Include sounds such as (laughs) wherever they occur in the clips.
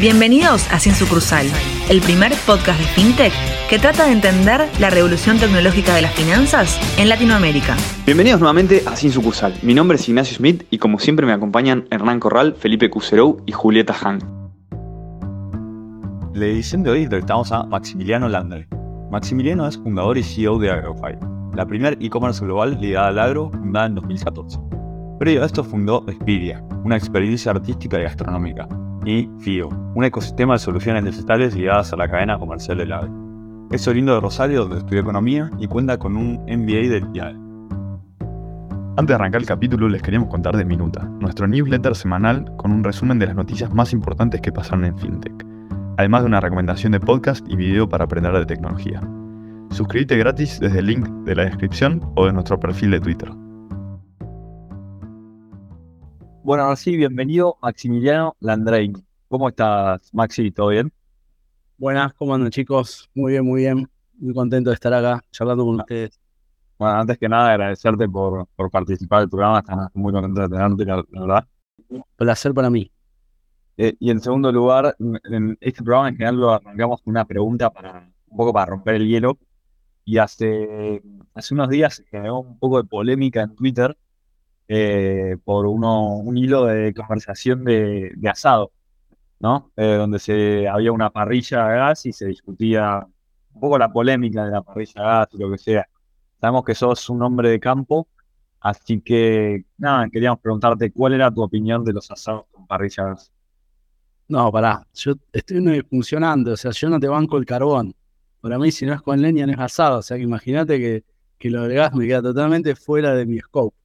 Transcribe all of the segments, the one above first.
Bienvenidos a Sin Sucursal, el primer podcast de FinTech que trata de entender la revolución tecnológica de las finanzas en Latinoamérica. Bienvenidos nuevamente a Sin Sucursal. Mi nombre es Ignacio Smith y como siempre me acompañan Hernán Corral, Felipe Cuserou y Julieta Han. La edición de hoy entrevistamos a Maximiliano Landry. Maximiliano es fundador y CEO de Agrofy, la primera e-commerce global ligada al agro fundada en 2014. Previo a esto fundó Expedia, una experiencia artística y gastronómica, y FIO, un ecosistema de soluciones digitales ligadas a la cadena comercial del agro. Es oriundo de Rosario, donde estudió economía y cuenta con un MBA del IAE. Antes de arrancar el capítulo, les queríamos contar de Minuta, nuestro newsletter semanal con un resumen de las noticias más importantes que pasaron en FinTech, además de una recomendación de podcast y video para aprender de tecnología. Suscríbete gratis desde el link de la descripción o de nuestro perfil de Twitter. Bueno, ahora sí, bienvenido Maximiliano Landrain. ¿Cómo estás, Maxi? ¿Todo bien? Buenas, ¿cómo andan chicos? Muy bien, muy bien. Muy contento de estar acá charlando con ustedes. Bueno, antes que nada, agradecerte por, por participar del programa. Estamos muy contentos de tenerte, la, verdad. Placer para mí. Eh, y en segundo lugar, en este programa en general lo arrancamos con una pregunta para un poco para romper el hielo. Y hace, hace unos días se generó un poco de polémica en Twitter eh, por uno, un hilo de conversación de, asado, ¿no? Eh, donde se, había una parrilla a gas y se discutía un poco la polémica de la parrilla a gas y lo que sea. Sabemos que sos un hombre de campo, así que nada, queríamos preguntarte cuál era tu opinión de los asados con parrilla a gas. No, pará, yo estoy funcionando, o sea, yo no te banco el carbón. Para mí, si no es con leña, no es asado. O sea, que imagínate que, que lo del gas me queda totalmente fuera de mi scope.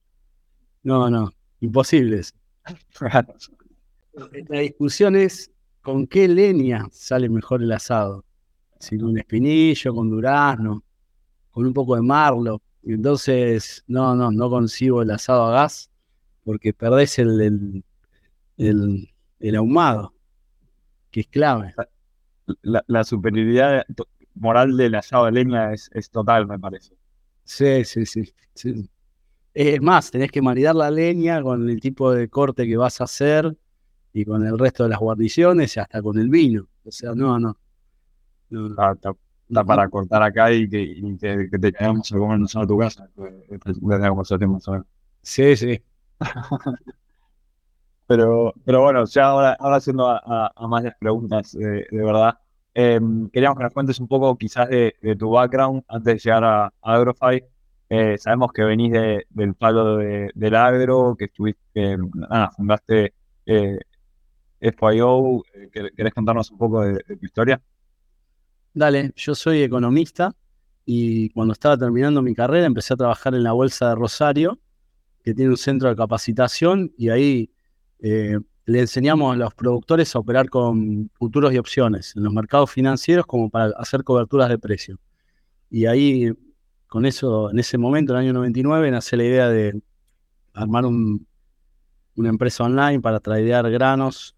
No, no, imposibles. La discusión es con qué leña sale mejor el asado. Si con un espinillo, con durazno, con un poco de marlo. Y entonces, no, no, no consigo el asado a gas porque perdés el, el, ahumado, que es clave. La, superioridad moral del asado de leña es, es total, me parece. Sí, sí, sí. sí. Es más, tenés que maridar la leña con el tipo de corte que vas a hacer y con el resto de las guarniciones y hasta con el vino. O sea, no, no. no, Está, para cortar acá y que, que, te quedamos a comer a tu casa. Sí, sí. (laughs) pero, pero bueno, ya ahora, ahora haciendo a, más las preguntas, de verdad. Em, queríamos que nos cuentes un poco quizás de, tu background antes de llegar a, a Agrofy. Eh, sabemos que venís del palo del agro, que estuviste, fundaste eh, FIO. Eh, ¿Querés contarnos un poco de, tu historia? Dale, yo soy economista y cuando estaba terminando mi carrera empecé a trabajar en la Bolsa de Rosario, que tiene un centro de capacitación y ahí le enseñamos a los productores a operar con futuros y opciones en los mercados financieros como para hacer coberturas de precio. Y ahí con eso, en ese momento, en el año 99, nace la idea de armar una empresa online para tradear granos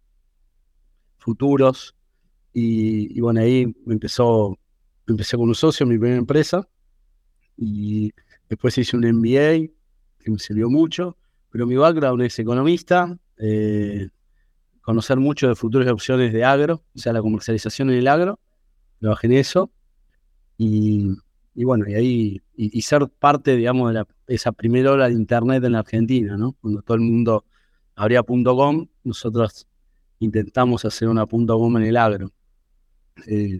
futuros. Y, bueno, ahí empezó, empecé con un socio, mi primera empresa. Y después hice un MBA, que me sirvió mucho. Pero mi background es economista, eh, conocer mucho de futuras opciones de agro, o sea, la comercialización en el agro. Trabajé en eso. Y y bueno, y ahí, y, ser parte, digamos, de esa primera ola de Internet en la Argentina, ¿no? Cuando todo el mundo abría .com, nosotros intentamos hacer una .com en el agro. Eh,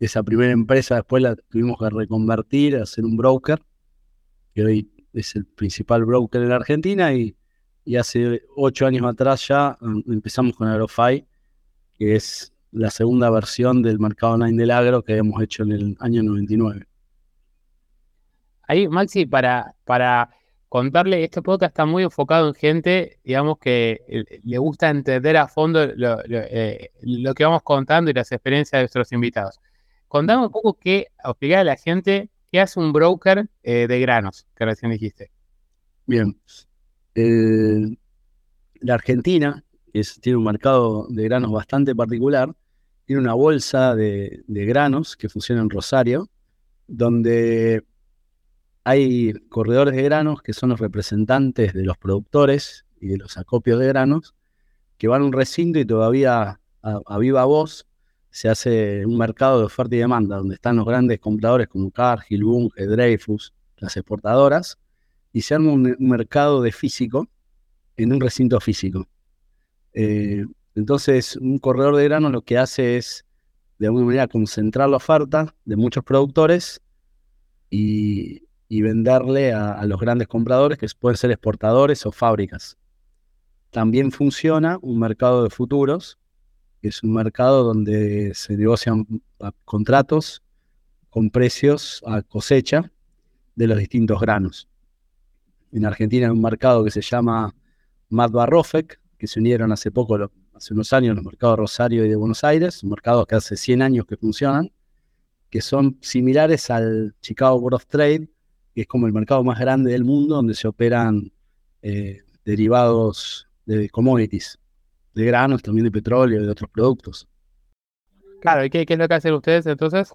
esa primera empresa después la tuvimos que reconvertir, hacer un broker, que hoy es el principal broker en la Argentina, y, y hace ocho años atrás ya mm, empezamos con Agrofy, que es la segunda versión del mercado online del agro que habíamos hecho en el año 99. Ahí, Maxi, para, para contarle, este podcast está muy enfocado en gente, digamos, que eh, le gusta entender a fondo eh, lo, que vamos contando y las experiencias de nuestros invitados. Contame un poco qué, explicar a la gente qué hace un broker eh, de granos, que recién dijiste. Bien. la Argentina, que tiene un mercado de granos bastante particular, tiene una bolsa de granos que funciona en Rosario, donde hay corredores de granos que son los representantes de los productores y de los acopios de granos que van a un recinto y todavía a, viva voz se hace un mercado de oferta y demanda, donde están los grandes compradores como Cargill, Bunge, Dreyfus, las exportadoras, y se arma un, mercado de físico en un recinto físico. Eh, entonces, un corredor de grano lo que hace es, de alguna manera, concentrar la oferta de muchos productores y, venderle a, los grandes compradores, que pueden ser exportadores o fábricas. También funciona un mercado de futuros, que es un mercado donde se negocian contratos con precios a cosecha de los distintos granos. En Argentina hay un mercado que se llama Madba Rofec, que se unieron hace poco, hace unos años, los mercados Rosario y de Buenos Aires, mercados que hace 100 años que funcionan, que son similares al Chicago Board of Trade, que es como el mercado más grande del mundo donde se operan eh, derivados de commodities, de granos, también de petróleo, y de otros productos. Claro, ¿y qué, qué es lo que hacen ustedes entonces?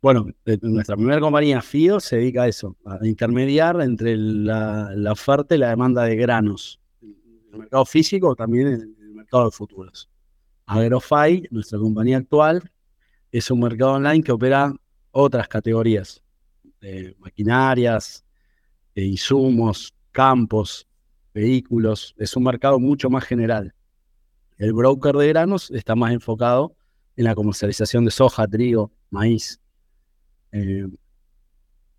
Bueno, eh, nuestra primera compañía, FIO, se dedica a eso, a intermediar entre la, oferta y la demanda de granos, en el mercado físico, también en el mercado de futuros. Agrofy, nuestra compañía actual, es un mercado online que opera otras categorías, de maquinarias, de insumos, campos, vehículos. Es un mercado mucho más general. El broker de granos está más enfocado en la comercialización de soja, trigo, maíz. Eh,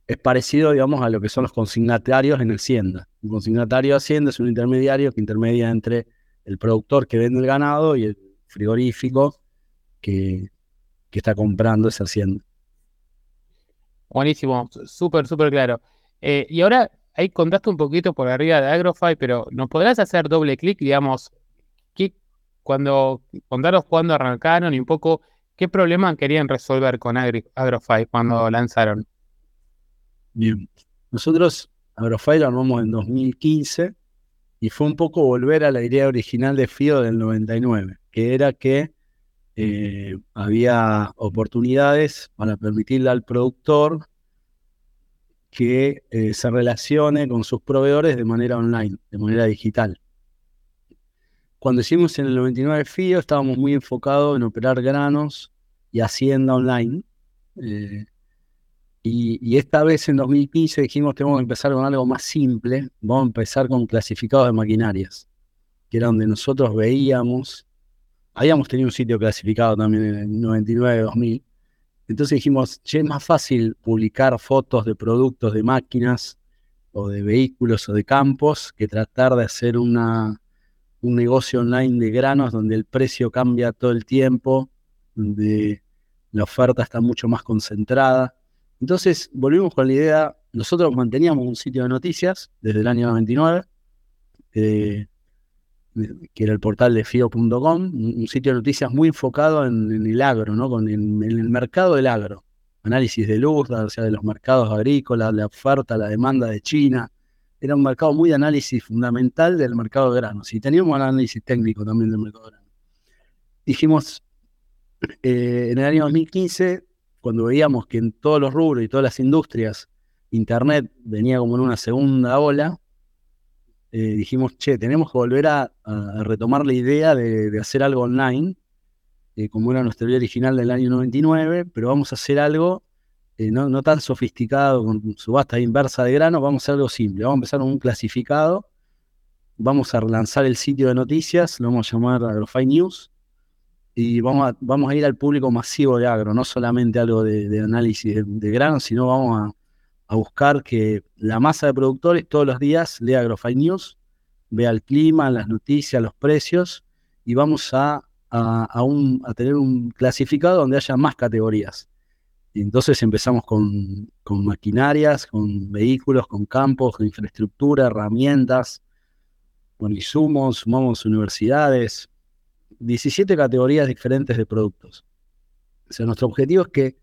es parecido, digamos, a lo que son los consignatarios en Hacienda. Un consignatario de Hacienda es un intermediario que intermedia entre el productor que vende el ganado y el frigorífico que, que está comprando esa Hacienda. Buenísimo, súper, súper claro. Eh, y ahora ahí contaste un poquito por arriba de Agrofy, pero ¿nos podrás hacer doble clic, digamos, qué, cuando, contaros cuándo arrancaron y un poco ¿Qué problema querían resolver con Agrofy cuando lanzaron? Bien, nosotros Agrofy lo armamos en 2015 y fue un poco volver a la idea original de FIO del 99, que era que eh, había oportunidades para permitirle al productor que eh, se relacione con sus proveedores de manera online, de manera digital. Cuando hicimos en el 99 FIO estábamos muy enfocados en operar granos y hacienda online. Eh, y, esta vez en 2015 dijimos que empezar con algo más simple. Vamos a empezar con clasificados de maquinarias, que era donde nosotros veíamos. Habíamos tenido un sitio clasificado también en el 99, 2000. Entonces dijimos, che, es más fácil publicar fotos de productos de máquinas o de vehículos o de campos que tratar de hacer una, un negocio online de granos donde el precio cambia todo el tiempo, donde la oferta está mucho más concentrada. Entonces volvimos con la idea, nosotros manteníamos un sitio de noticias desde el año 99, eh, que era el portal de FIO.com, un sitio de noticias muy enfocado en, el agro, ¿no? Con en, el mercado del agro. Análisis de luz, o sea, de los mercados agrícolas, la oferta, la demanda de China, era un mercado muy de análisis fundamental del mercado de granos. Y teníamos un análisis técnico también del mercado de granos. Dijimos, eh, en el año 2015, cuando veíamos que en todos los rubros y todas las industrias, Internet venía como en una segunda ola, eh, dijimos, che, tenemos que volver a, retomar la idea de, hacer algo online, eh, como era nuestra idea original del año 99, pero vamos a hacer algo eh, no, tan sofisticado, con subasta inversa de grano, vamos a hacer algo simple. Vamos a empezar con un clasificado, vamos a relanzar el sitio de noticias, lo vamos a llamar AgroFi News, y vamos a, vamos a ir al público masivo de agro, no solamente algo de, análisis de, de, grano, sino vamos a, buscar que la masa de productores todos los días lea AgroFi News, vea el clima, las noticias, los precios, y vamos a, a tener un clasificado donde haya más categorías entonces empezamos con, maquinarias, con vehículos, con campos, con infraestructura, herramientas, con insumos, sumamos universidades, 17 categorías diferentes de productos. O sea, nuestro objetivo es que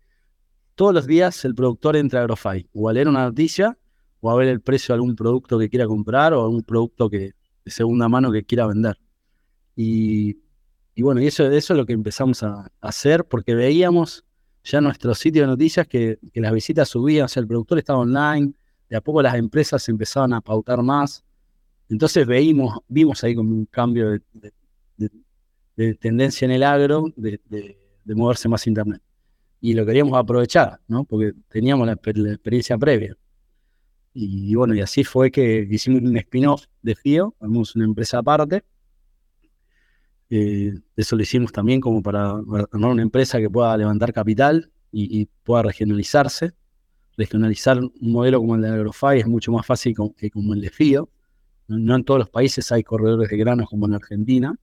todos los días el productor entre a Agrofy, o a leer una noticia, o a ver el precio de algún producto que quiera comprar, o algún producto que, de segunda mano que quiera vender. Y, bueno, y eso, eso es lo que empezamos a hacer porque veíamos ya nuestro sitio de noticias que, las visitas subían, o sea, el productor estaba online, de a poco las empresas empezaban a pautar más. Entonces veímos, vimos ahí como un cambio de, de tendencia en el agro de, moverse más Internet. Y lo queríamos aprovechar, ¿no? Porque teníamos la, experiencia previa. Y, bueno, y así fue que hicimos un spin-off de FIO, armamos una empresa aparte. Eh, eso lo hicimos también como para armar una empresa que pueda levantar capital y, pueda regionalizarse. Regionalizar un modelo como el de Agrofy es mucho más fácil que como el de FIO. No en todos los países hay corredores de granos como en Argentina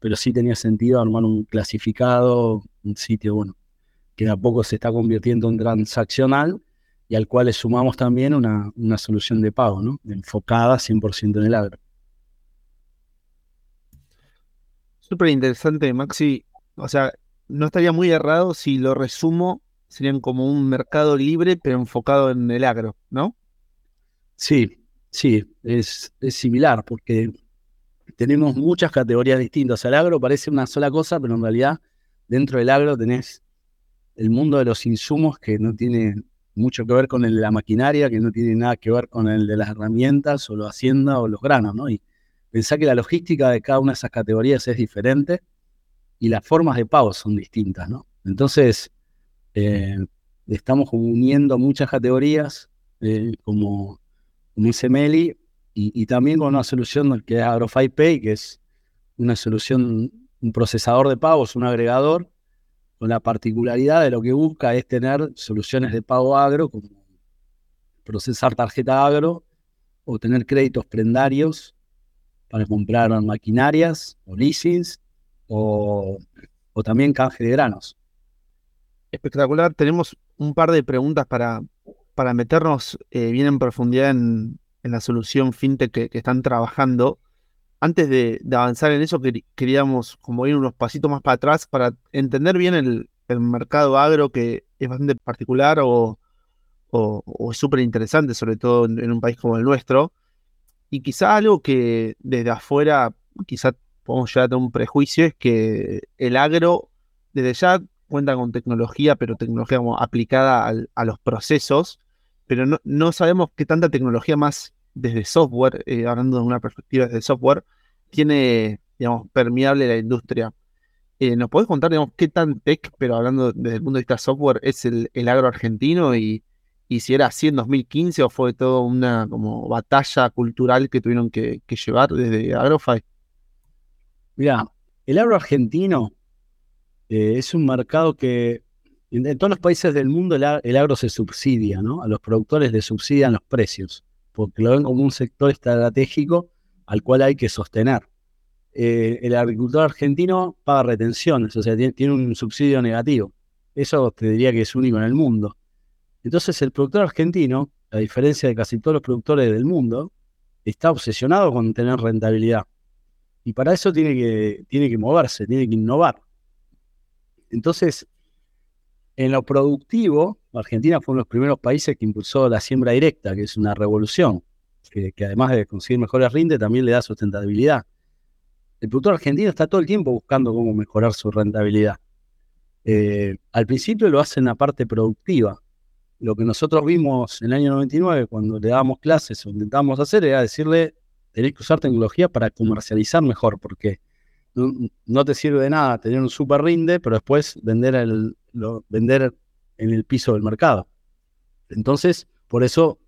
pero sí tenía sentido armar un clasificado, un sitio, bueno, que a poco se está convirtiendo en transaccional y al cual le sumamos también una, una solución de pago, ¿no? Enfocada 100% en el agro. Súper interesante, Maxi. O sea, no estaría muy errado si lo resumo, serían como un mercado libre, pero enfocado en el agro, ¿no? Sí, sí, es, es similar, porque tenemos muchas categorías distintas. El agro parece una sola cosa, pero en realidad dentro del agro tenés el mundo de los insumos que no tiene mucho que ver con el de la maquinaria, que no tiene nada que ver con el de las herramientas o la hacienda o los granos, ¿no? Y pensá que la logística de cada una de esas categorías es diferente y las formas de pago son distintas, ¿no? Entonces, eh, estamos uniendo muchas categorías, eh, como, como dice Meli, y, también con una solución que es AgroFi Pay, que es una solución, un procesador de pagos, un agregador, con la particularidad de lo que busca es tener soluciones de pago agro, como procesar tarjeta agro o tener créditos prendarios para comprar maquinarias o leasings o, también canje de granos. Espectacular. Tenemos un par de preguntas para, para meternos eh, bien en profundidad en, en la solución fintech que, están trabajando. Antes de, avanzar en eso, queríamos como ir unos pasitos más para atrás para entender bien el, mercado agro que es bastante particular o, o, es súper interesante, sobre todo en, un país como el nuestro. Y quizá algo que desde afuera, quizá podemos llegar a tener un prejuicio, es que el agro desde ya cuenta con tecnología, pero tecnología como aplicada a los procesos, pero no, no sabemos qué tanta tecnología más desde software, eh, hablando de una perspectiva desde software, tiene, digamos, permeable la industria. Eh, ¿Nos podés contar, digamos, qué tan tech, pero hablando desde el punto de vista software, es el, agro argentino y, si era así en 2015 o fue todo una como batalla cultural que tuvieron que, llevar desde AgroFi? Mira, el agro argentino eh, es un mercado que en, todos los países del mundo el, el, agro se subsidia, ¿no? A los productores les subsidian los precios porque lo ven como un sector estratégico al cual hay que sostener. Eh, el agricultor argentino paga retenciones, o sea, tiene, un subsidio negativo. Eso te diría que es único en el mundo. Entonces el productor argentino, a diferencia de casi todos los productores del mundo, está obsesionado con tener rentabilidad. Y para eso tiene que, tiene que moverse, tiene que innovar. Entonces, en lo productivo, Argentina fue uno de los primeros países que impulsó la siembra directa, que es una revolución, que, además de conseguir mejores rindes, también le da sustentabilidad. El productor argentino está todo el tiempo buscando cómo mejorar su rentabilidad. Eh, al principio lo hace en la parte productiva. Lo que nosotros vimos en el año 99, cuando le dábamos clases o intentábamos hacer, era decirle, tenés que usar tecnología para comercializar mejor, porque no, te sirve de nada tener un super rinde, pero después vender, el, vender en el piso del mercado. Entonces, por eso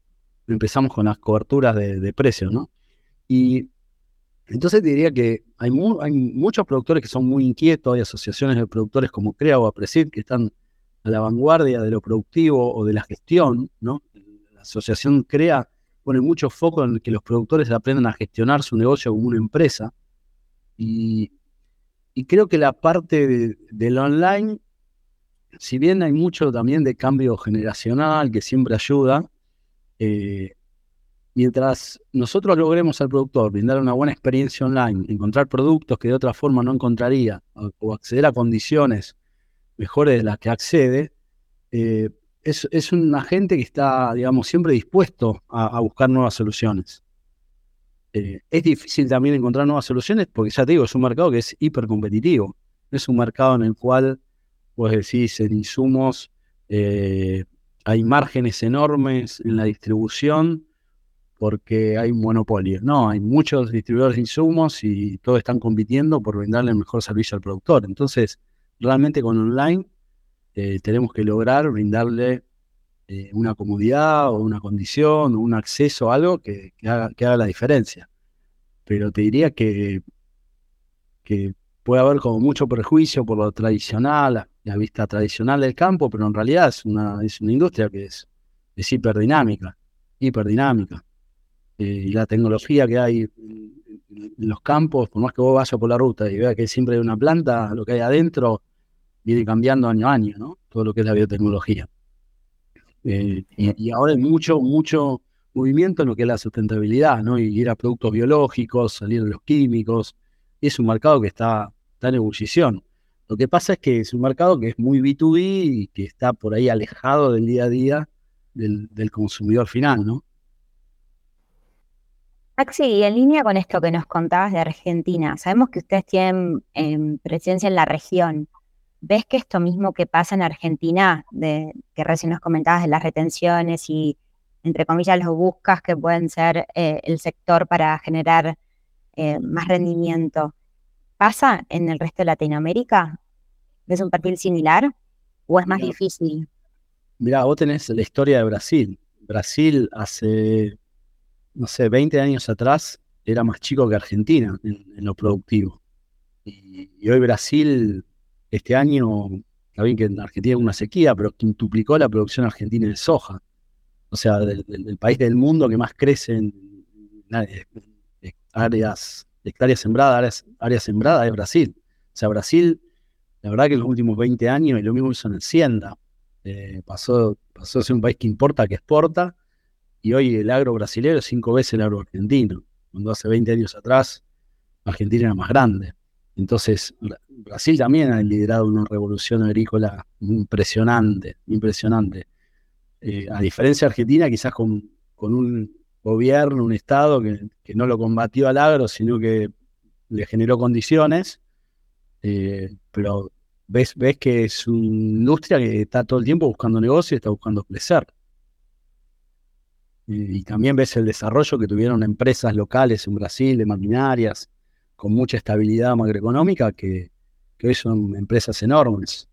empezamos con las coberturas de, precios, ¿no? Y entonces diría que hay, hay, muchos productores que son muy inquietos, hay asociaciones de productores como CREA o APRESID que están a la vanguardia de lo productivo o de la gestión, ¿no? La asociación CREA pone mucho foco en que los productores aprendan a gestionar su negocio como una empresa. Y, creo que la parte del online si bien hay mucho también de cambio generacional que siempre ayuda, eh, mientras nosotros logremos al productor brindar una buena experiencia online, encontrar productos que de otra forma no encontraría o, acceder a condiciones mejores de las que accede, eh, es, un agente que está, digamos, siempre dispuesto a, buscar nuevas soluciones. Eh, es difícil también encontrar nuevas soluciones porque ya te digo, es un mercado que es hiper competitivo. Es un mercado en el cual vos decís, en insumos eh, hay márgenes enormes en la distribución, porque hay un monopolio. No, hay muchos distribuidores de insumos y todos están compitiendo por brindarle el mejor servicio al productor. Entonces, realmente con online eh, tenemos que lograr brindarle eh, una comodidad o una condición o un acceso a algo que, haga, la diferencia. Pero te diría que, que puede haber como mucho prejuicio por lo tradicional, la vista tradicional del campo, pero en realidad es una, es una industria que es, es hiperdinámica, hiperdinámica. Eh, y la tecnología que hay en, los campos, por más que vos vayas por la ruta y veas que siempre hay una planta, lo que hay adentro viene cambiando año a año, ¿no? Todo lo que es la biotecnología. Eh, y, ahora hay mucho, mucho movimiento en lo que es la sustentabilidad, ¿no? Y ir a productos biológicos, salir de los químicos. Y es un mercado que está, está en ebullición. Lo que pasa es que es un mercado que es muy B2B y que está por ahí alejado del día a día del, consumidor final, ¿no? Maxi, y en línea con esto que nos contabas de Argentina, sabemos que ustedes tienen em, presencia en la región. ¿Ves que esto mismo que pasa en Argentina, de, que recién nos comentabas de las retenciones y, entre comillas, los buscas que pueden ser eh, el sector para generar eh, más rendimiento, pasa en el resto de Latinoamérica? ¿Ves un perfil similar o es más difícil? Mira, vos tenés la historia de Brasil. Brasil hace, no sé, 20 años atrás era más chico que Argentina en, lo productivo. Y, hoy Brasil, este año, está que en Argentina hay una sequía, pero quintuplicó la producción argentina de soja. O sea, del, país del mundo que más crece en, áreas hectáreas sembradas, áreas, sembradas es Brasil. O sea, Brasil, la verdad que en los últimos 20 años, y lo mismo hizo en Hacienda, eh, pasó, pasó a ser un país que importa, que exporta, y hoy el agro brasileño es cinco veces el agro argentino, cuando hace 20 años atrás Argentina era más grande. Entonces, Brasil también ha liderado una revolución agrícola impresionante, impresionante. Eh, a diferencia de Argentina, quizás con, un gobierno, un Estado que, no lo combatió al agro, sino que le generó condiciones, eh, pero ves, ves que es una industria que está todo el tiempo buscando negocio y está buscando crecer. Y, también ves el desarrollo que tuvieron empresas locales en Brasil de maquinarias, con mucha estabilidad macroeconómica, que, que hoy son empresas enormes,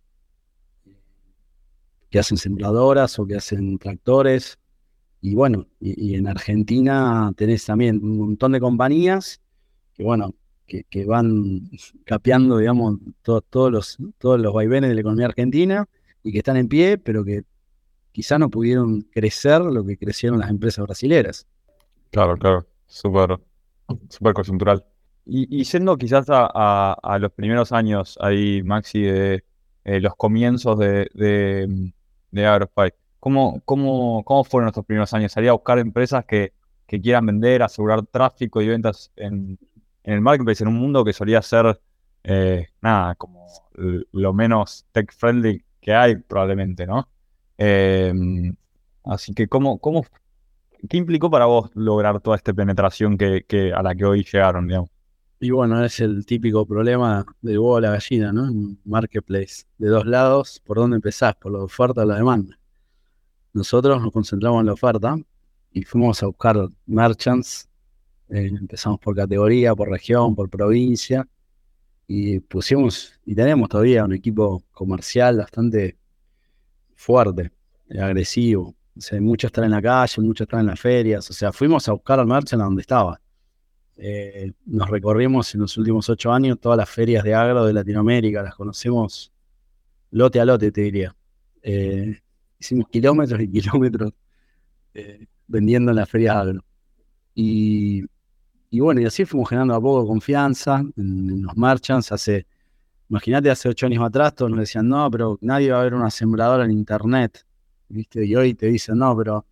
que hacen sembradoras o que hacen tractores, y bueno, y, en Argentina tenés también un montón de compañías que, bueno, que, van capeando, digamos, todos, los, todos los vaivenes de la economía argentina y que están en pie, pero que quizá no pudieron crecer lo que crecieron las empresas brasileras. Claro, claro, súper super coyuntural. Y, y, yendo quizás a, los primeros años ahí, Maxi, de eh, los comienzos de, de, de ¿Cómo, cómo, cómo fueron estos primeros años? ¿Salía a buscar empresas que, que quieran vender, asegurar tráfico y ventas en, en el marketplace, en un mundo que solía ser, eh, nada, como lo menos tech-friendly que hay probablemente, ¿no? Em, así que, ¿cómo, cómo, ¿qué implicó para vos lograr toda esta penetración que a la que hoy llegaron, digamos? Y bueno, es el típico problema del huevo a la gallina, ¿no? En marketplace. De dos lados, ¿por dónde empezás? ¿Por la oferta o la demanda? Nosotros nos concentramos en la oferta y fuimos a buscar merchants. Eh, empezamos por categoría, por región, por provincia y pusimos y tenemos todavía un equipo comercial bastante fuerte, eh, agresivo. O sea, muchos están en la calle, muchos están en las ferias. O sea, fuimos a buscar al merchant a donde estaba. Eh, nos recorrimos en los últimos ocho años todas las ferias de agro de Latinoamérica, las conocemos lote a lote, te diría hicimos kilómetros y kilómetros eh, vendiendo en las ferias agro. Y, bueno, y así fuimos generando a poco confianza en, los merchants. Hace, imagínate, hace ocho años atrás todos nos decían, no, pero nadie va a ver una sembradora en internet. ¿viste? Y hoy te dicen, no, pero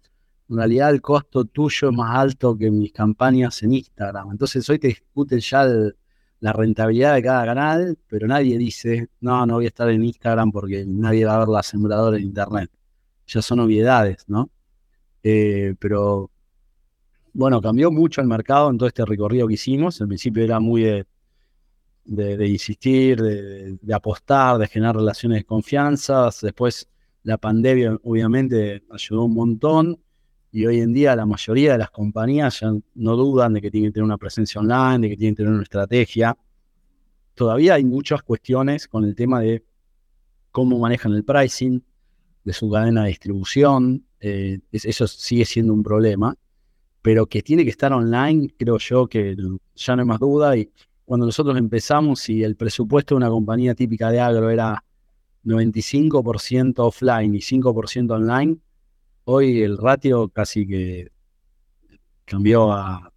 en realidad el costo tuyo es más alto que mis campañas en Instagram. Entonces hoy te discuten ya la rentabilidad de cada canal, pero nadie dice, no, no voy a estar en Instagram porque nadie va a ver la sembradora en internet ya son obviedades, ¿no? Eh, pero bueno, cambió mucho el mercado en todo este recorrido que hicimos. Al principio era muy de, insistir, de, apostar, de generar relaciones de confianza. Después la pandemia obviamente ayudó un montón y hoy en día la mayoría de las compañías ya no dudan de que tienen que tener una presencia online, de que tienen que tener una estrategia. Todavía hay muchas cuestiones con el tema de cómo manejan el pricing, de su cadena de distribución. Eh, eso sigue siendo un problema, pero que tiene que estar online, creo yo que ya no hay más duda. Y cuando nosotros empezamos y el presupuesto de una compañía típica de agro era 95% offline y 5% online, hoy el ratio casi que cambió a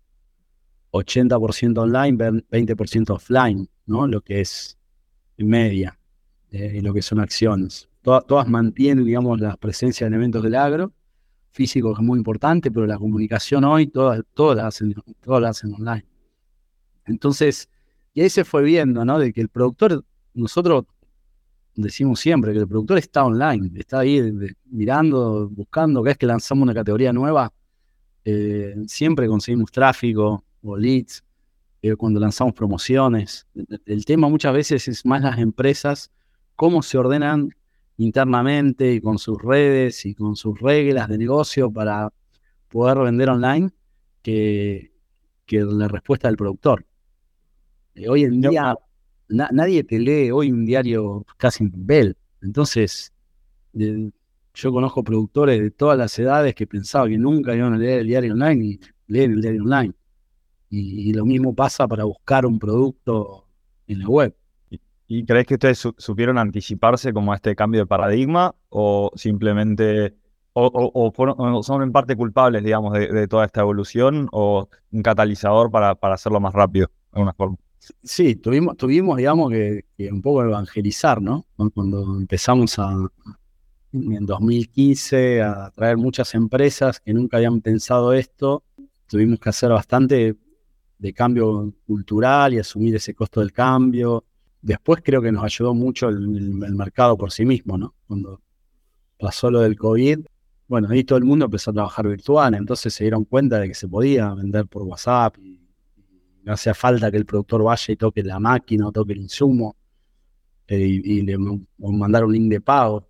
80% online, 20% offline, ¿no? Lo que es en media, eh, lo que son acciones. todas mantienen, digamos, la presencia de elementos del agro, físico es muy importante, pero la comunicación hoy todas, todas, la hacen, todas la hacen online. Entonces, y ahí se fue viendo, ¿no? De que el productor, nosotros decimos siempre que el productor está online, está ahí mirando, buscando, cada vez que lanzamos una categoría nueva, eh, siempre conseguimos tráfico o leads, eh, cuando lanzamos promociones. El tema muchas veces es más las empresas, cómo se ordenan internamente y con sus redes y con sus reglas de negocio para poder vender online que, que la respuesta del productor. Eh, hoy en día nadie te lee hoy un diario casi en papel. Entonces, yo conozco productores de todas las edades que pensaban que nunca iban a leer el diario online y leen el diario online. Y, lo mismo pasa para buscar un producto en la web. ¿Y crees que ustedes supieron anticiparse como a este cambio de paradigma o simplemente, o, son en parte culpables, digamos, de, toda esta evolución o un catalizador para, para hacerlo más rápido, de alguna forma? Sí, tuvimos, tuvimos digamos, que, un poco evangelizar, ¿no? Cuando empezamos a, en 2015 a traer muchas empresas que nunca habían pensado esto, tuvimos que hacer bastante de cambio cultural y asumir ese costo del cambio. Después creo que nos ayudó mucho el, mercado por sí mismo, ¿no? Cuando pasó lo del COVID, bueno, ahí todo el mundo empezó a trabajar virtual, entonces se dieron cuenta de que se podía vender por WhatsApp y no hacía falta que el productor vaya y toque la máquina o toque el insumo eh, y, le mandar un link de pago.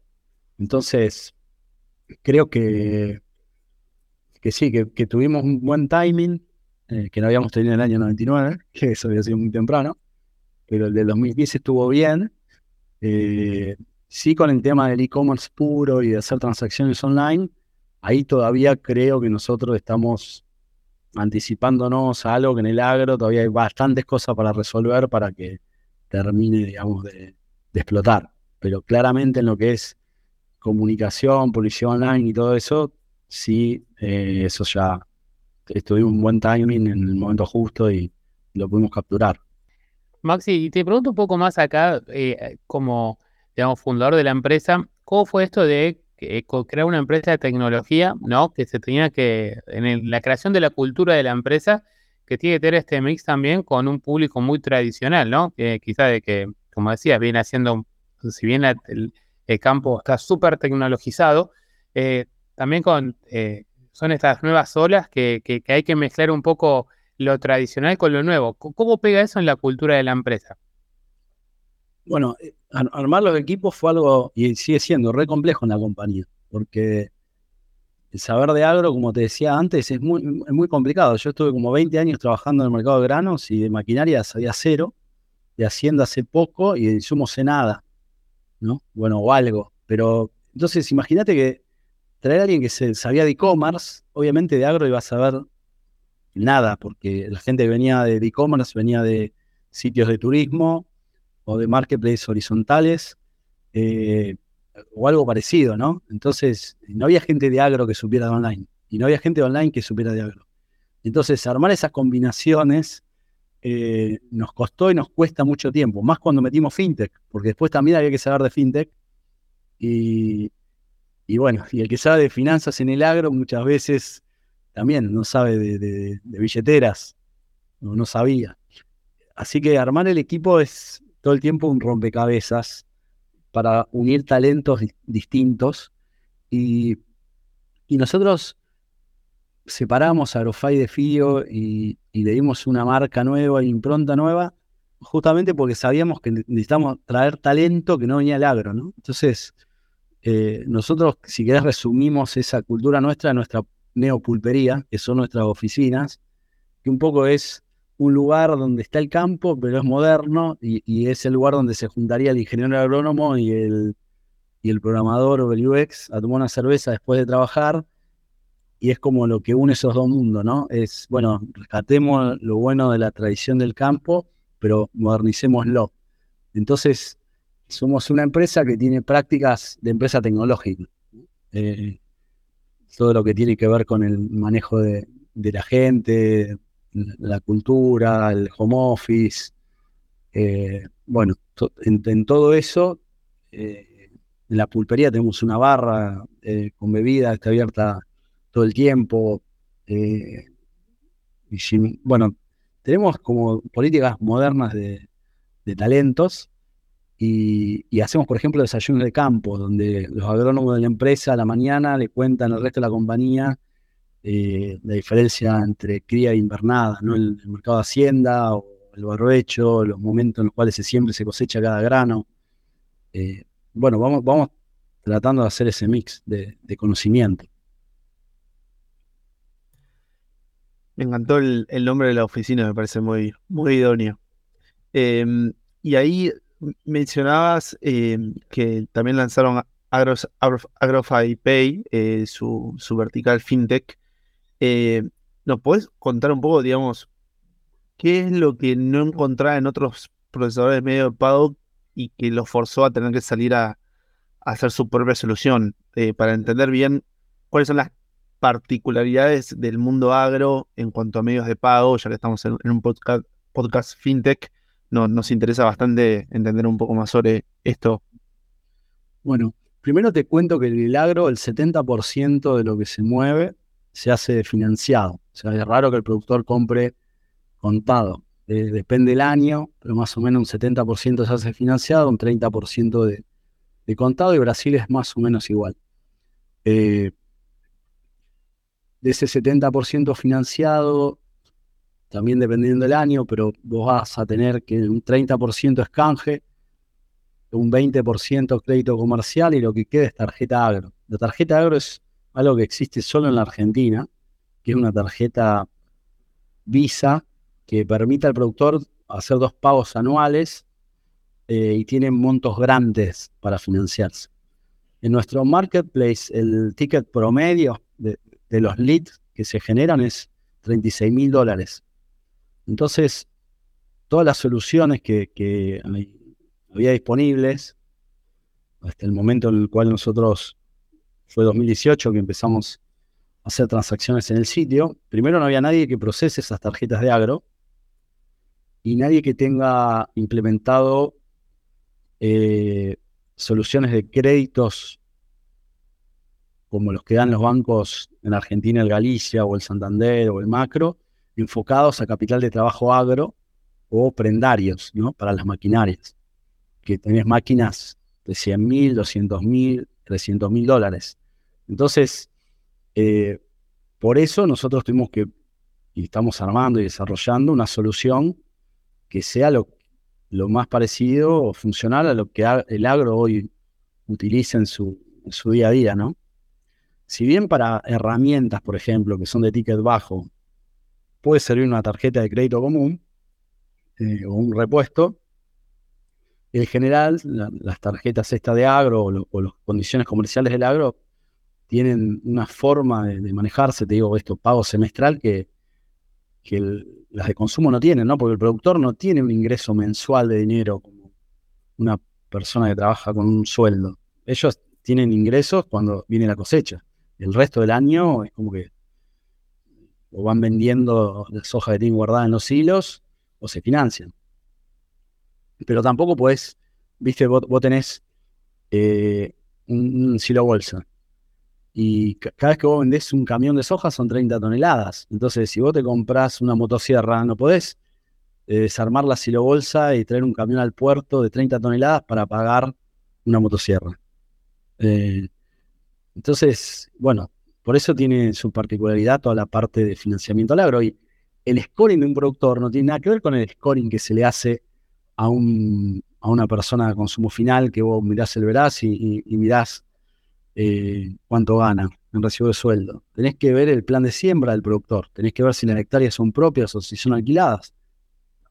Entonces, creo que, que sí, que, tuvimos un buen timing, eh, que no habíamos tenido en el año 99, (laughs) que eso había sido muy temprano, pero el de 2015 estuvo bien. Eh, sí, con el tema del e-commerce puro y de hacer transacciones online, ahí todavía creo que nosotros estamos anticipándonos a algo que en el agro todavía hay bastantes cosas para resolver para que termine, digamos, de, explotar. Pero claramente en lo que es comunicación, publicidad online y todo eso, sí, eh, eso ya estuvimos un buen timing en el momento justo y lo pudimos capturar. Maxi, y te pregunto un poco más acá, eh, como, digamos, fundador de la empresa, ¿cómo fue esto de que, crear una empresa de tecnología, ¿no? Que se tenía que, en la creación de la cultura de la empresa, que tiene que tener este mix también con un público muy tradicional, ¿no? Que quizá de que, como decías, viene haciendo, si bien el, campo está súper tecnologizado, eh, también con, eh, son estas nuevas olas que, que, hay que mezclar un poco lo tradicional con lo nuevo. ¿Cómo pega eso en la cultura de la empresa? Bueno, eh, armar los equipos fue algo, y sigue siendo, re complejo en la compañía, porque el saber de agro, como te decía antes, es muy, complicado. Yo estuve como 20 años trabajando en el mercado de granos y de maquinaria sabía cero, de hacienda hace poco y de insumos sé nada, ¿no? Bueno, o algo. Pero entonces imagínate que traer a alguien que se, sabía de e-commerce, obviamente de agro iba a saber nada, porque la gente venía de e-commerce, venía de sitios de turismo, o de marketplace horizontales eh, o algo parecido, ¿no? Entonces, no había gente de agro que supiera de online y no había gente de online que supiera de agro. Entonces, armar esas combinaciones eh, nos costó y nos cuesta mucho tiempo, más cuando metimos fintech, porque después también había que saber de fintech. Y, bueno, y el que sabe de finanzas en el agro muchas veces también no sabe de, billeteras, o no sabía. Así que armar el equipo es, todo el tiempo un rompecabezas para unir talentos distintos y, nosotros separamos a Agrofy de FIO y, le dimos una marca nueva, impronta nueva, justamente porque sabíamos que necesitamos traer talento que no venía al agro, ¿no? Entonces, eh, nosotros, si querés, resumimos esa cultura nuestra, nuestra Neopulpería, que son nuestras oficinas, que un poco es un lugar donde está el campo, pero es moderno y, es el lugar donde se juntaría el ingeniero agrónomo y el, y el programador o el UX a tomar una cerveza después de trabajar. Y es como lo que une esos dos mundos, ¿no? Es, bueno, rescatemos lo bueno de la tradición del campo, pero modernicémoslo. Entonces, somos una empresa que tiene prácticas de empresa tecnológica. Eh, todo lo que tiene que ver con el manejo de, de la gente, la cultura, el home office. Eh, bueno, en, todo eso, eh, en la pulpería tenemos una barra eh, con bebida, está abierta todo el tiempo. y bueno, tenemos como políticas modernas de, talentos y, hacemos, por ejemplo, desayunos de campo, donde los agrónomos de la empresa a la mañana le cuentan al resto de la compañía eh, la diferencia entre cría e invernada, ¿no? El, mercado de hacienda o el barbecho, los momentos en los cuales se siempre se cosecha cada grano. Eh, bueno, vamos, vamos tratando de hacer ese mix de, conocimiento. Me encantó el, nombre de la oficina, me parece muy, muy idóneo. Em, y ahí mencionabas em, que también lanzaron Agros, AgroFi Pay, eh, su, su, vertical fintech. Eh, ¿Nos puedes contar un poco, digamos, qué es lo que no encontraba en otros procesadores medio de pago y que los forzó a tener que salir a, hacer su propia solución? Eh, para entender bien cuáles son las particularidades del mundo agro en cuanto a medios de pago, ya que estamos en, un podcast, fintech, no, nos interesa bastante entender un poco más sobre esto. Bueno, primero te cuento que el agro, el 70% de lo que se mueve se hace financiado. O sea, es raro que el productor compre contado. depende del año, pero más o menos un 70% se hace financiado, un 30% de, de, contado y Brasil es más o menos igual. Eh, de ese 70% financiado, también dependiendo del año, pero vos vas a tener que un 30% es canje, un 20% crédito comercial y lo que queda es tarjeta agro. La tarjeta agro es algo que existe solo en la Argentina, que es una tarjeta Visa que permite al productor hacer dos pagos anuales eh, y tiene montos grandes para financiarse. En nuestro marketplace, el ticket promedio de, los leads que se generan es 36 mil dólares. Entonces, todas las soluciones que, que había disponibles hasta el momento en el cual nosotros fue 2018 que empezamos a hacer transacciones en el sitio. Primero no había nadie que procese esas tarjetas de agro y nadie que tenga implementado eh, soluciones de créditos como los que dan los bancos en Argentina, el Galicia o el Santander o el Macro, enfocados a capital de trabajo agro o prendarios, ¿no? Para las maquinarias, que tenés máquinas de 100 mil, 200 mil, 300 mil dólares. Entonces, eh, por eso nosotros tuvimos que, y estamos armando y desarrollando una solución que sea lo, más parecido o funcional a lo que el agro hoy utiliza en su, su día a día, ¿no? Si bien para herramientas, por ejemplo, que son de ticket bajo, puede servir una tarjeta de crédito común eh, o un repuesto, en general, las tarjetas estas de agro o, las condiciones comerciales del agro tienen una forma de, manejarse, te digo, esto, pago semestral que, que las de consumo no tienen, ¿no? Porque el productor no tiene un ingreso mensual de dinero como una persona que trabaja con un sueldo. Ellos tienen ingresos cuando viene la cosecha. El resto del año es como que o van vendiendo la soja que tienen guardada en los hilos o se financian pero tampoco puedes, viste, vos, tenés eh, un, silo bolsa y cada vez que vos vendés un camión de soja son 30 toneladas. Entonces, si vos te compras una motosierra, no podés eh, desarmar la silo bolsa y traer un camión al puerto de 30 toneladas para pagar una motosierra. Eh, entonces, bueno, por eso tiene su particularidad toda la parte de financiamiento al agro. Y el scoring de un productor no tiene nada que ver con el scoring que se le hace a, un, a una persona de consumo final que vos mirás el verás y, mirás eh, cuánto gana en recibo de sueldo. Tenés que ver el plan de siembra del productor. Tenés que ver si las hectáreas son propias o si son alquiladas.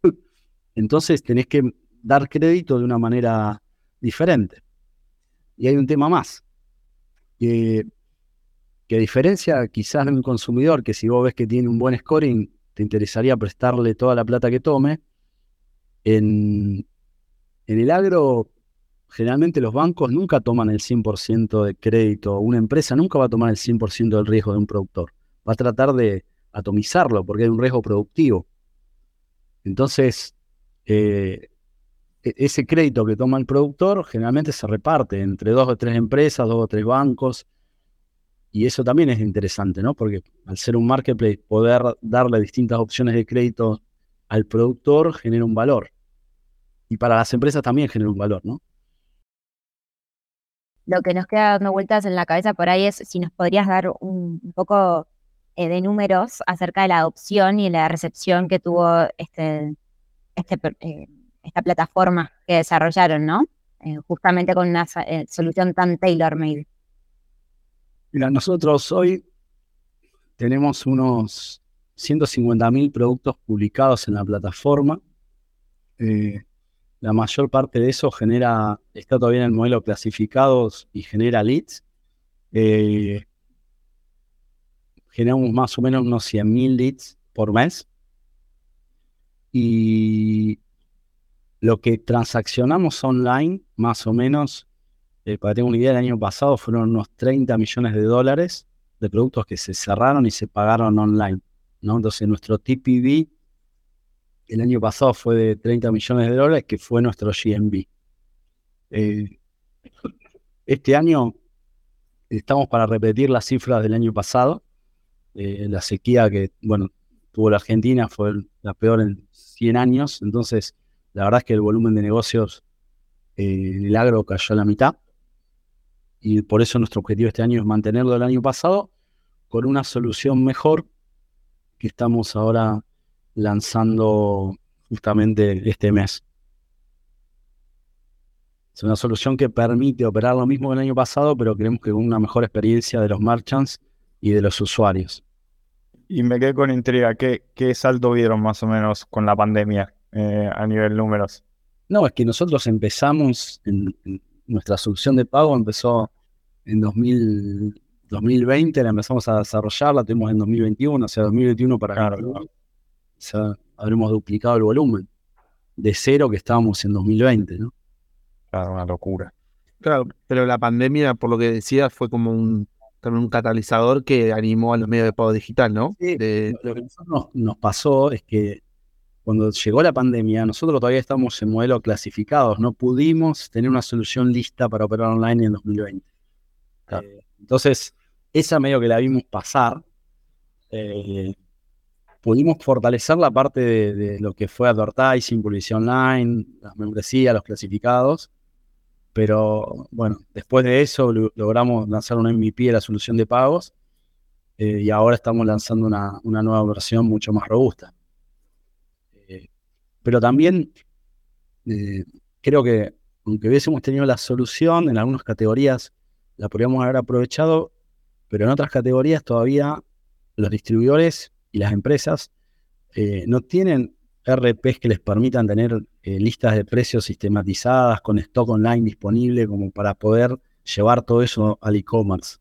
(laughs) Entonces tenés que dar crédito de una manera diferente. Y hay un tema más, que, que diferencia quizás de un consumidor que si vos ves que tiene un buen scoring, te interesaría prestarle toda la plata que tome. En, en el agro, generalmente los bancos nunca toman el 100% de crédito. Una empresa nunca va a tomar el 100% del riesgo de un productor. Va a tratar de atomizarlo porque hay un riesgo productivo. Entonces, eh, e-, ese crédito que toma el productor generalmente se reparte entre dos o tres empresas, dos o tres bancos. Y eso también es interesante, ¿no? Porque al ser un marketplace, poder darle distintas opciones de crédito al productor genera un valor. Y para las empresas también genera un valor, ¿no? Lo que nos queda dando vueltas en la cabeza por ahí es si nos podrías dar un, poco eh, de números acerca de la adopción y la recepción que tuvo este, este eh, esta plataforma que desarrollaron, ¿no? Eh, justamente con una solución tan tailor-made. Mira, nosotros hoy tenemos unos 150.000 productos publicados en la plataforma. Eh, la mayor parte de eso genera, está todavía en el modelo clasificados y genera leads. generamos más o menos unos 100.000 leads por mes. Y lo que transaccionamos online, más o menos, eh, para tener una idea, el año pasado fueron unos 30 millones de dólares de productos que se cerraron y se pagaron online. ¿no? Entonces, nuestro TPV el año pasado fue de 30 millones de dólares, que fue nuestro GMV. Eh, este año estamos para repetir las cifras del año pasado. Eh, la sequía que, bueno, tuvo la Argentina fue la peor en 100 años, entonces la verdad es que el volumen de negocios eh, en el agro cayó a la mitad. Y por eso nuestro objetivo este año es mantenerlo del año pasado con una solución mejor que estamos ahora lanzando justamente este mes. Es una solución que permite operar lo mismo que el año pasado, pero creemos que con una mejor experiencia de los merchants y de los usuarios. Y me quedé con intriga, ¿qué, qué salto vieron más o menos con la pandemia? Eh, a nivel números? No, es que nosotros empezamos, en, nuestra solución de pago empezó en 2020, la empezamos a desarrollar, la tuvimos en 2021, o sea, 2021 para acá. Sea, habremos duplicado el volumen de cero que estábamos en 2020, ¿no? Claro, una locura. Claro, pero la pandemia, por lo que decía, fue como un, un catalizador que animó a los medios de pago digital, ¿no? Sí, Lo que nos pasó es que cuando llegó la pandemia, nosotros todavía estamos en modelo clasificados, no pudimos tener una solución lista para operar online en 2020. Eh, entonces, esa medio que la vimos pasar, eh, pudimos fortalecer la parte de, lo que fue advertising, publicidad online, las membresías, los clasificados, pero bueno, después de eso logramos lanzar un MVP de la solución de pagos eh, y ahora estamos lanzando una, nueva versión mucho más robusta. Pero también eh, creo que aunque hubiésemos tenido la solución, en algunas categorías la podríamos haber aprovechado, pero en otras categorías todavía los distribuidores y las empresas eh, no tienen RPs que les permitan tener eh, listas de precios sistematizadas con stock online disponible como para poder llevar todo eso al e-commerce.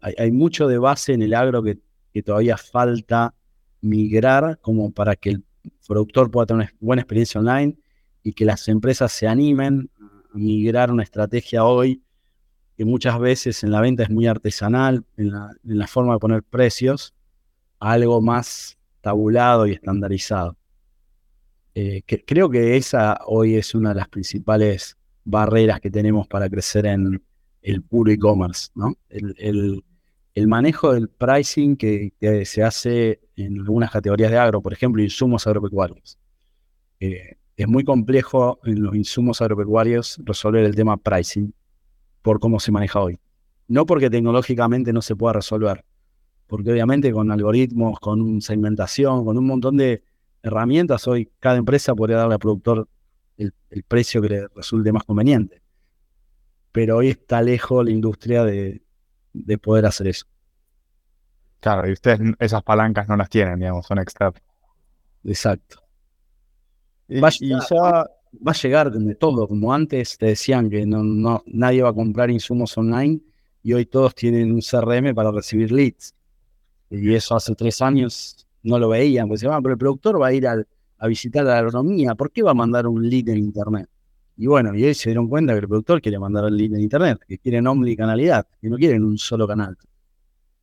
Hay, mucho de base en el agro que, que todavía falta migrar como para que el productor pueda tener una buena experiencia online y que las empresas se animen a migrar una estrategia hoy que muchas veces en la venta es muy artesanal, en la, forma de poner precios, algo más tabulado y estandarizado. Eh, creo que esa hoy es una de las principales barreras que tenemos para crecer en el puro e-commerce, ¿no? el, el manejo del pricing que, se hace en algunas categorías de agro, por ejemplo, insumos agropecuarios. Eh, es muy complejo en los insumos agropecuarios resolver el tema pricing por cómo se maneja hoy. No porque tecnológicamente no se pueda resolver, porque obviamente con algoritmos, con segmentación, con un montón de herramientas, hoy cada empresa podría darle al productor el, el precio que le resulte más conveniente. Pero hoy está lejos la industria de, de poder hacer eso. Claro, y ustedes esas palancas no las tienen, digamos, son externas. Exacto. Y, Va a y llegar, ya, va a llegar de todo, como antes te decían que no, no, nadie va a comprar insumos online y hoy todos tienen un CRM para recibir leads. Y eso hace tres años no lo veían, decían, "Ah, pero el productor va a ir al- a visitar la agronomía, ¿por qué va a mandar un lead en internet? Y bueno, y hoy se dieron cuenta que el productor quiere mandar el lead en internet, que quieren omnicanalidad, que no quieren un solo canal,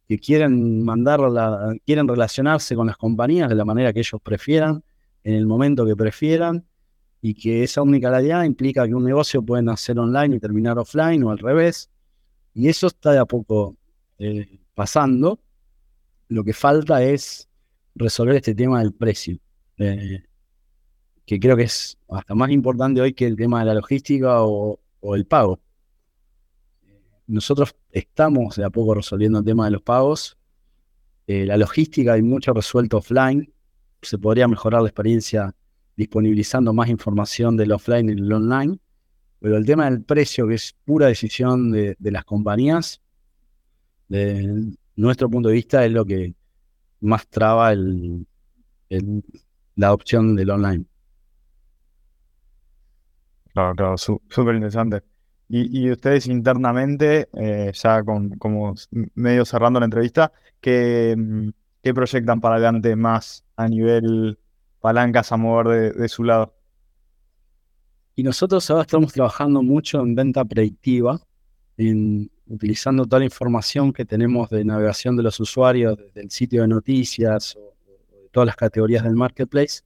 que quieren mandarla, quieren relacionarse con las compañías de la manera que ellos prefieran, en el momento que prefieran, y que esa omnicanalidad implica que un negocio puede nacer online y terminar offline o al revés. Y eso está de a poco eh, pasando. Lo que falta es resolver este tema del precio, eh, que creo que es hasta más importante hoy que el tema de la logística o, el pago. Nosotros estamos de a poco resolviendo el tema de los pagos. Eh, la logística hay mucho resuelto offline. Se podría mejorar la experiencia disponibilizando más información del offline y del online. Pero el tema del precio, que es pura decisión de, de las compañías, de nuestro punto de vista, es lo que más traba el- el- la adopción del online. claro, claro, súper interesante. Y, y ustedes internamente, eh, ya con como medio cerrando la entrevista, ¿qué, qué proyectan para adelante más a nivel palancas a mover de, de su lado? Y nosotros ahora estamos trabajando mucho en venta predictiva, en, utilizando toda la información que tenemos de navegación de los usuarios, desde el sitio de noticias o, de todas las categorías del marketplace,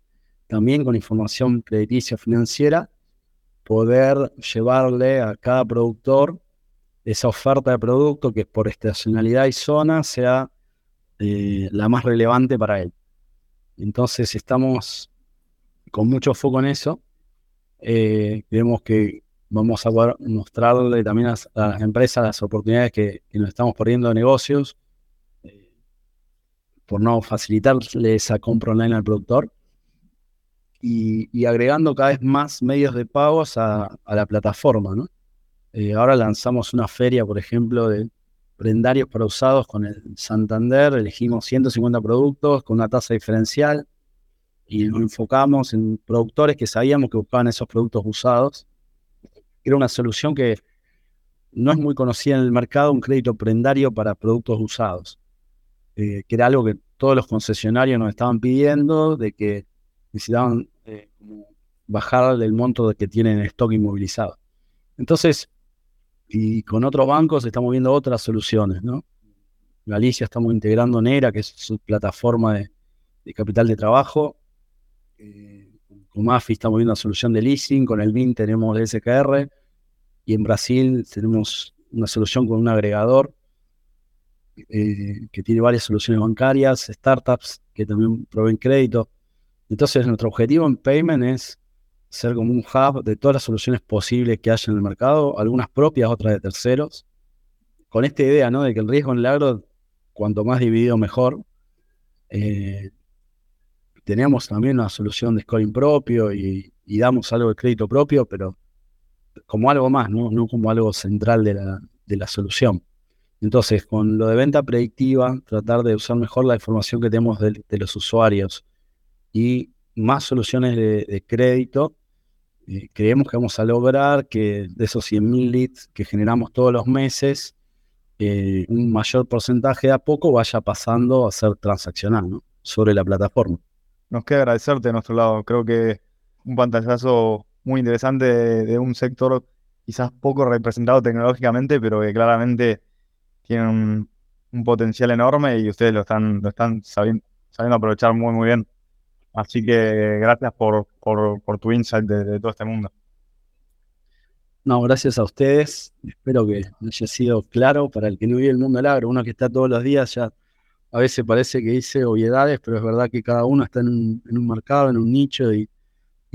también con información crediticia financiera, poder llevarle a cada productor esa oferta de producto que por estacionalidad y zona sea eh, la más relevante para él. Entonces estamos con mucho foco en eso. Eh, creemos que vamos a poder mostrarle también a, las- empresas las oportunidades que, nos estamos perdiendo de negocios eh, por no facilitarle esa compra online al productor y, agregando cada vez más medios de pagos a, a la plataforma. ¿no? Eh, ahora lanzamos una feria, por ejemplo, de prendarios para usados con el Santander. Elegimos 150 productos con una tasa diferencial y nos enfocamos en productores que sabíamos que buscaban esos productos usados. Era una solución que no es muy conocida en el mercado, un crédito prendario para productos usados, eh, que era algo que todos los concesionarios nos estaban pidiendo, de que necesitaban eh, bajar el monto que tienen en stock inmovilizado. Entonces, y con otros bancos estamos viendo otras soluciones, ¿no? Galicia estamos integrando Nera, que es su plataforma de, de capital de trabajo. Eh, con Mafi estamos viendo una solución de leasing, con el BIN tenemos el SKR y en Brasil tenemos una solución con un agregador eh, que tiene varias soluciones bancarias, startups que también proveen crédito. Entonces nuestro objetivo en Payment es ser como un hub de todas las soluciones posibles que haya en el mercado, algunas propias, otras de terceros, con esta idea ¿no? de que el riesgo en el agro, cuanto más dividido mejor. Eh, tenemos también una solución de scoring propio y, damos algo de crédito propio, pero como algo más, no, no como algo central de la, de la solución. Entonces, con lo de venta predictiva, tratar de usar mejor la información que tenemos de, los usuarios y más soluciones de, crédito, eh, creemos que vamos a lograr que de esos 100.000 leads que generamos todos los meses, eh, un mayor porcentaje de a poco vaya pasando a ser transaccional sobre la plataforma. Nos queda agradecerte de nuestro lado. Creo que un pantallazo muy interesante de, un sector quizás poco representado tecnológicamente, pero que claramente tiene un, potencial enorme y ustedes lo están, lo están sabiendo, aprovechar muy, muy bien. Así que gracias por, tu insight de, de todo este mundo. No, gracias a ustedes. Espero que haya sido claro para el que no vive el mundo del agro. Uno que está todos los días ya a veces parece que dice obviedades, pero es verdad que cada uno está en un, en un mercado, en un nicho y,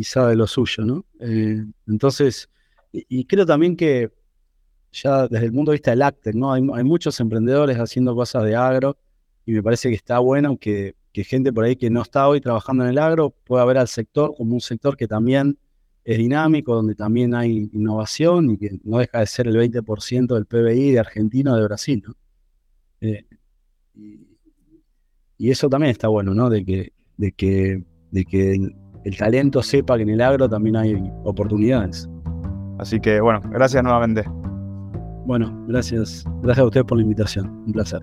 sabe lo suyo, ¿no? Eh, entonces, y, creo también que ya desde el punto de vista del ACTEC, ¿no? Hay, muchos emprendedores haciendo cosas de agro y me parece que está bueno que, gente por ahí que no está hoy trabajando en el agro pueda ver al sector como un sector que también es dinámico, donde también hay innovación y que no deja de ser el 20% del PBI de Argentina o de Brasil, ¿no? Eh, y eso también está bueno, ¿no? De que, de que, de que el, el talento sepa que en el agro también hay oportunidades. Así que bueno, gracias nuevamente. Bueno, gracias. Gracias a ustedes por la invitación. Un placer.